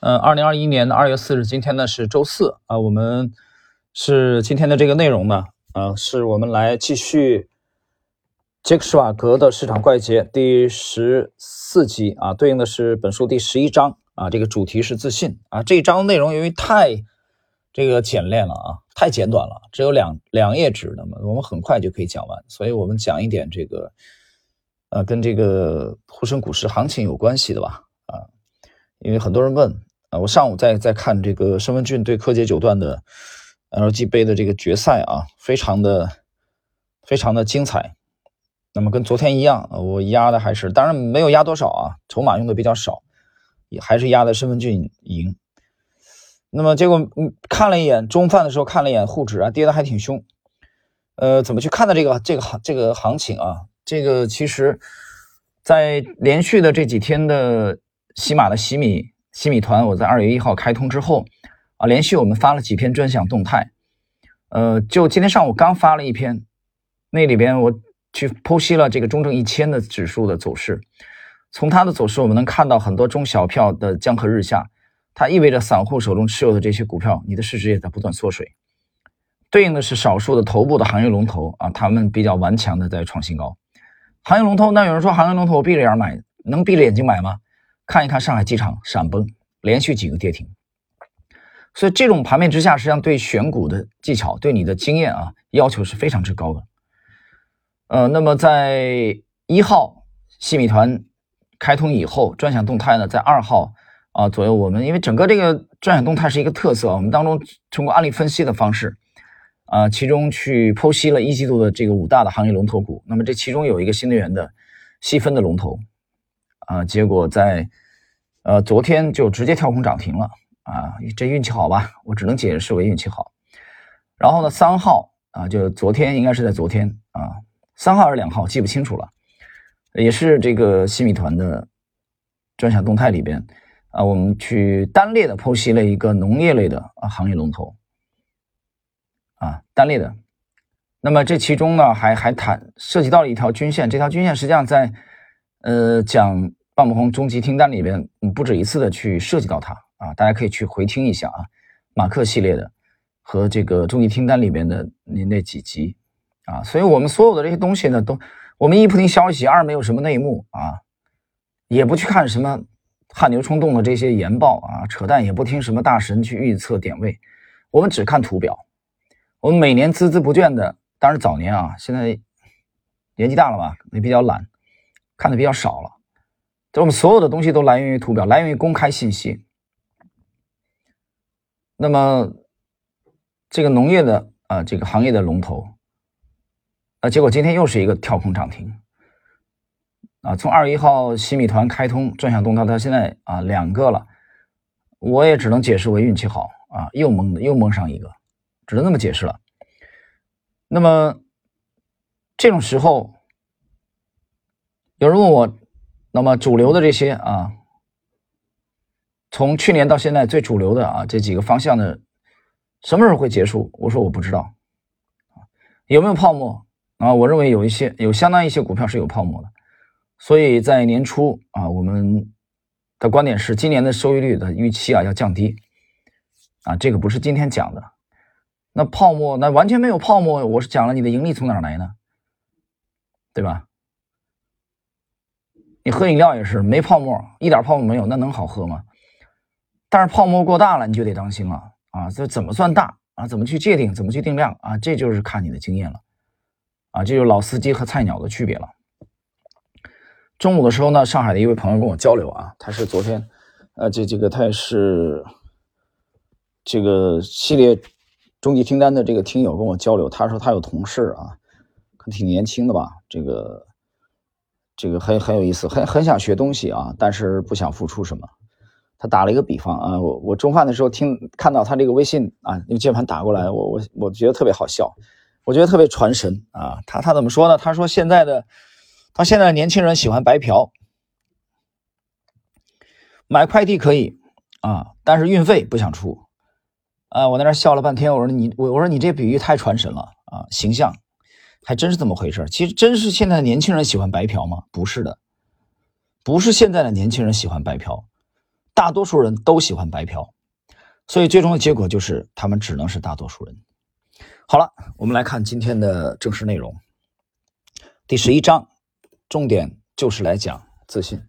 嗯，二零二一年的二月四日，今天呢是周四啊，我们是今天的这个内容呢，啊，是我们来继续杰克施瓦格的市场怪杰第十四集啊，对应的是本书第十一章啊，这个主题是自信啊，这一章内容由于太这个简练了啊，太简短了，只有两两页纸，那么我们很快就可以讲完，所以我们讲一点这个呃跟这个沪深股市行情有关系的吧啊，因为很多人问。啊，我上午在在看这个申文俊对柯洁九段的 LG 杯的这个决赛啊，非常的非常的精彩。那么跟昨天一样，我压的还是当然没有压多少啊，筹码用的比较少，也还是压的申文俊赢。那么结果嗯看了一眼中饭的时候看了一眼沪指啊，跌的还挺凶。呃，怎么去看的这个这个行这个行情啊？这个其实，在连续的这几天的喜马的洗米。西米团，我在二月一号开通之后，啊，连续我们发了几篇专享动态，呃，就今天上午刚发了一篇，那里边我去剖析了这个中证一千的指数的走势，从它的走势我们能看到很多中小票的江河日下，它意味着散户手中持有的这些股票，你的市值也在不断缩水，对应的是少数的头部的行业龙头啊，他们比较顽强的在创新高，行业龙头，那有人说行业龙头我闭着眼买，能闭着眼睛买吗？看一看上海机场闪崩，连续几个跌停，所以这种盘面之下，实际上对选股的技巧、对你的经验啊，要求是非常之高的。呃，那么在一号细米团开通以后，专享动态呢，在二号啊左右，我们因为整个这个专享动态是一个特色，我们当中通过案例分析的方式啊，其中去剖析了一季度的这个五大的行业龙头股，那么这其中有一个新能源的细分的龙头啊，结果在呃，昨天就直接跳空涨停了啊！这运气好吧？我只能解释为运气好。然后呢，三号啊，就昨天应该是在昨天啊，三号还是两号，记不清楚了。也是这个新米团的专享动态里边啊，我们去单列的剖析了一个农业类的啊行业龙头啊，单列的。那么这其中呢，还还谈涉及到了一条均线，这条均线实际上在呃讲。万木红终极听单里边，不止一次的去涉及到它啊，大家可以去回听一下啊，马克系列的和这个终极听单里边的那那几集啊，所以我们所有的这些东西呢，都我们一不听消息，二没有什么内幕啊，也不去看什么汗牛充栋的这些研报啊，扯淡，也不听什么大神去预测点位，我们只看图表，我们每年孜孜不倦的，当然早年啊，现在年纪大了吧，也比较懒，看的比较少了。这我们所有的东西都来源于图表，来源于公开信息。那么，这个农业的啊，这个行业的龙头，啊，结果今天又是一个跳空涨停，啊，从二月一号新米团开通转向东到到现在啊两个了，我也只能解释为运气好啊，又蒙又蒙上一个，只能这么解释了。那么这种时候，有人问我。那么主流的这些啊，从去年到现在最主流的啊这几个方向的，什么时候会结束？我说我不知道，有没有泡沫啊？我认为有一些有相当一些股票是有泡沫的，所以在年初啊，我们的观点是今年的收益率的预期啊要降低啊，这个不是今天讲的。那泡沫那完全没有泡沫，我是讲了你的盈利从哪来呢？对吧？你喝饮料也是没泡沫，一点泡沫没有，那能好喝吗？但是泡沫过大了，你就得当心了啊！这怎么算大啊？怎么去界定？怎么去定量啊？这就是看你的经验了啊！这就是老司机和菜鸟的区别了。中午的时候呢，上海的一位朋友跟我交流啊，他是昨天，呃，这这个他也是这个系列终极听单的这个听友跟我交流，他说他有同事啊，可挺年轻的吧，这个。这个很很有意思，很很想学东西啊，但是不想付出什么。他打了一个比方啊，我我中饭的时候听看到他这个微信啊，用键盘打过来，我我我觉得特别好笑，我觉得特别传神啊。他他怎么说呢？他说现在的他现在的年轻人喜欢白嫖，买快递可以啊，但是运费不想出啊。我在那笑了半天，我说你我我说你这比喻太传神了啊，形象。还真是这么回事其实真是现在的年轻人喜欢白嫖吗？不是的，不是现在的年轻人喜欢白嫖，大多数人都喜欢白嫖，所以最终的结果就是他们只能是大多数人。好了，我们来看今天的正式内容。第十一章，重点就是来讲自信。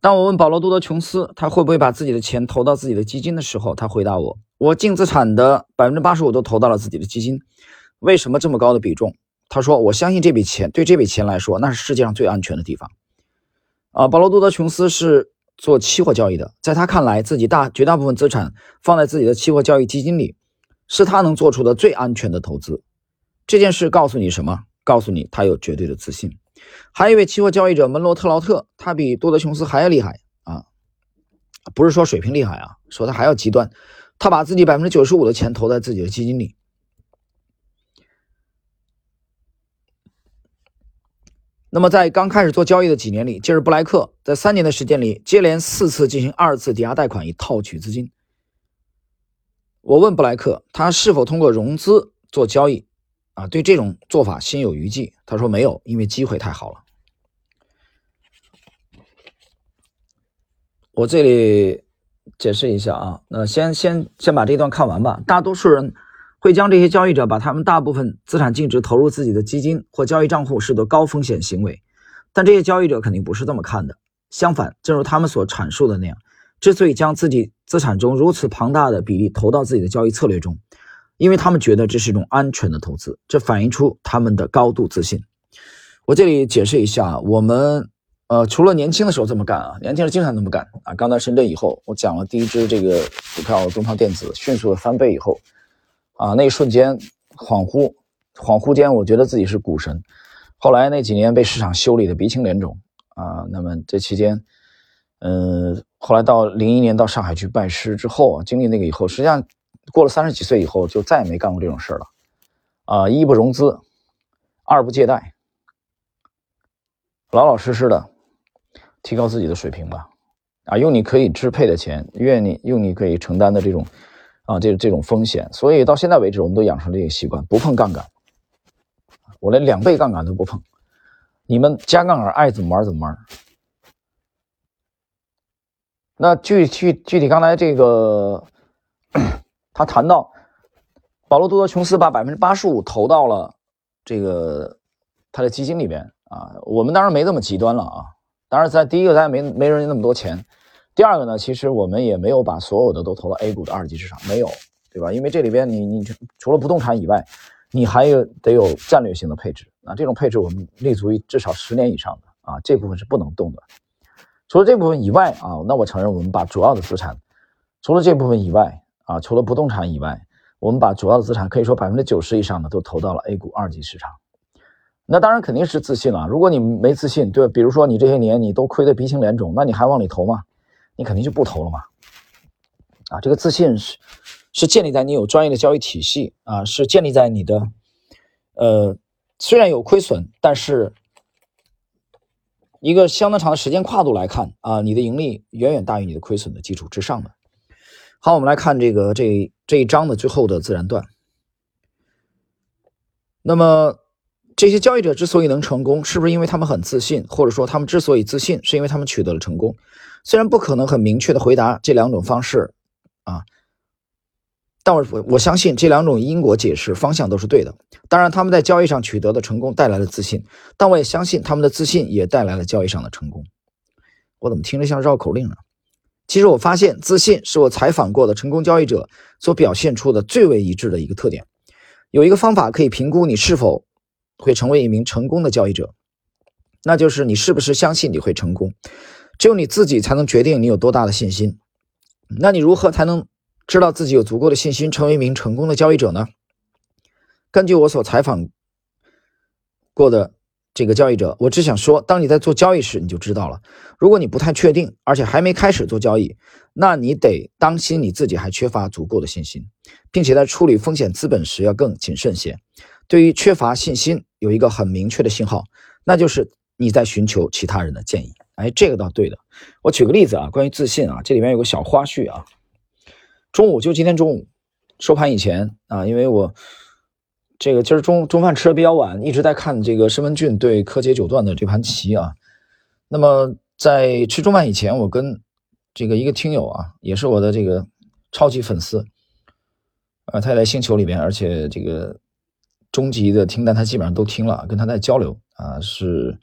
当我问保罗·多德琼斯他会不会把自己的钱投到自己的基金的时候，他回答我：“我净资产的百分之八十五都投到了自己的基金。为什么这么高的比重？”他说：“我相信这笔钱对这笔钱来说，那是世界上最安全的地方。”啊，保罗·多德琼斯是做期货交易的，在他看来，自己大绝大部分资产放在自己的期货交易基金里。是他能做出的最安全的投资。这件事告诉你什么？告诉你他有绝对的自信。还有一位期货交易者门罗特劳特，他比多德琼斯还要厉害啊！不是说水平厉害啊，说他还要极端。他把自己百分之九十五的钱投在自己的基金里。那么在刚开始做交易的几年里，吉尔布莱克在三年的时间里接连四次进行二次抵押贷款以套取资金。我问布莱克，他是否通过融资做交易？啊，对这种做法心有余悸。他说没有，因为机会太好了。我这里解释一下啊，那先先先把这段看完吧。大多数人会将这些交易者把他们大部分资产净值投入自己的基金或交易账户视作高风险行为，但这些交易者肯定不是这么看的。相反，正如他们所阐述的那样。之所以将自己资产中如此庞大的比例投到自己的交易策略中，因为他们觉得这是一种安全的投资，这反映出他们的高度自信。我这里解释一下，我们呃除了年轻的时候这么干啊，年轻人经常这么干啊。刚到深圳以后，我讲了第一支这个股票东方电子迅速的翻倍以后，啊那一瞬间恍惚恍惚间，我觉得自己是股神。后来那几年被市场修理的鼻青脸肿啊，那么这期间。嗯，后来到零一年到上海去拜师之后啊，经历那个以后，实际上过了三十几岁以后，就再也没干过这种事了。啊，一不融资，二不借贷，老老实实的提高自己的水平吧。啊，用你可以支配的钱，愿你用你可以承担的这种啊，这这种风险。所以到现在为止，我们都养成这个习惯，不碰杠杆。我连两倍杠杆都不碰。你们加杠杆爱怎么玩怎么玩。那具具具体刚才这个，他谈到保罗多德琼斯把百分之八十五投到了这个他的基金里边啊，我们当然没这么极端了啊。当然，在第一个，咱也没没人家那么多钱；第二个呢，其实我们也没有把所有的都投到 A 股的二级市场，没有，对吧？因为这里边你你除了不动产以外，你还有得有战略性的配置啊。这种配置我们立足于至少十年以上的啊，这部分是不能动的。除了这部分以外啊，那我承认我们把主要的资产，除了这部分以外啊，除了不动产以外，我们把主要的资产可以说百分之九十以上的都投到了 A 股二级市场。那当然肯定是自信了。如果你没自信，对，比如说你这些年你都亏得鼻青脸肿，那你还往里投吗？你肯定就不投了嘛。啊，这个自信是是建立在你有专业的交易体系啊，是建立在你的呃虽然有亏损，但是。一个相当长的时间跨度来看啊，你的盈利远远大于你的亏损的基础之上的。好，我们来看这个这这一章的最后的自然段。那么这些交易者之所以能成功，是不是因为他们很自信，或者说他们之所以自信，是因为他们取得了成功？虽然不可能很明确的回答这两种方式啊。但我我相信这两种因果解释方向都是对的。当然，他们在交易上取得的成功带来了自信，但我也相信他们的自信也带来了交易上的成功。我怎么听着像绕口令呢？其实我发现，自信是我采访过的成功交易者所表现出的最为一致的一个特点。有一个方法可以评估你是否会成为一名成功的交易者，那就是你是不是相信你会成功。只有你自己才能决定你有多大的信心。那你如何才能？知道自己有足够的信心成为一名成功的交易者呢？根据我所采访过的这个交易者，我只想说，当你在做交易时，你就知道了。如果你不太确定，而且还没开始做交易，那你得当心你自己还缺乏足够的信心，并且在处理风险资本时要更谨慎些。对于缺乏信心，有一个很明确的信号，那就是你在寻求其他人的建议。哎，这个倒对的。我举个例子啊，关于自信啊，这里面有个小花絮啊。中午就今天中午收盘以前啊，因为我这个今儿中中饭吃的比较晚，一直在看这个申文俊对柯洁九段的这盘棋啊。那么在吃中饭以前，我跟这个一个听友啊，也是我的这个超级粉丝，啊，他也在星球里边，而且这个中级的听单他基本上都听了，跟他在交流啊，是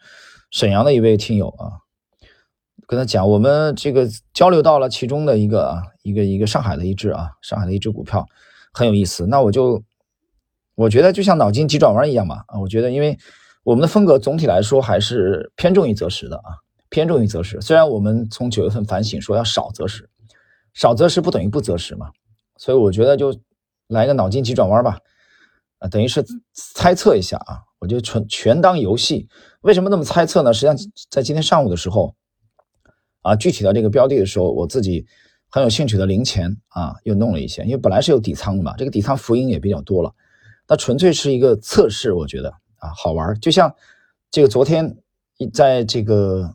沈阳的一位听友啊，跟他讲，我们这个交流到了其中的一个啊，一个一个上海的一只啊，上海的一只股票很有意思，那我就我觉得就像脑筋急转弯一样嘛啊，我觉得因为我们的风格总体来说还是偏重于择时的啊。偏重于择时，虽然我们从九月份反省说要少择时，少择时不等于不择时嘛，所以我觉得就来个脑筋急转弯吧，等于是猜测一下啊，我就纯全当游戏。为什么那么猜测呢？实际上在今天上午的时候，啊，具体到这个标的的时候，我自己很有兴趣的零钱啊，又弄了一些，因为本来是有底仓的嘛，这个底仓浮盈也比较多了，那纯粹是一个测试，我觉得啊好玩，就像这个昨天在这个。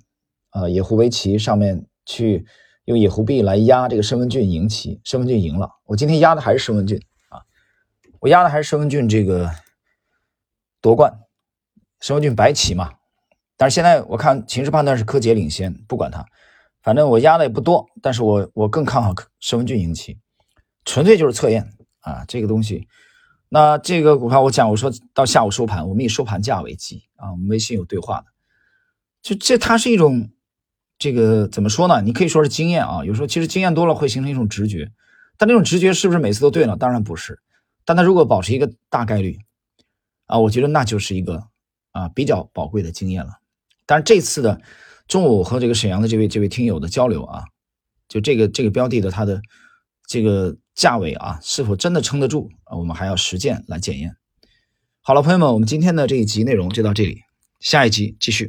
呃，野狐围棋上面去用野狐币来压这个申文俊赢棋，申文俊赢了。我今天压的还是申文俊，我压的还是申文俊这个夺冠，申文俊白棋嘛。但是现在我看形势判断是柯洁领先，不管他，反正我压的也不多，但是我我更看好申文俊赢棋，纯粹就是测验啊，这个东西。那这个股票我讲，我说到下午收盘，我们以收盘价为基啊，我们微信有对话的，就这它是一种。这个怎么说呢？你可以说是经验啊，有时候其实经验多了会形成一种直觉，但那种直觉是不是每次都对呢？当然不是。但它如果保持一个大概率啊，我觉得那就是一个啊比较宝贵的经验了。但是这次的中午和这个沈阳的这位这位听友的交流啊，就这个这个标的的它的这个价位啊，是否真的撑得住啊？我们还要实践来检验。好了，朋友们，我们今天的这一集内容就到这里，下一集继续。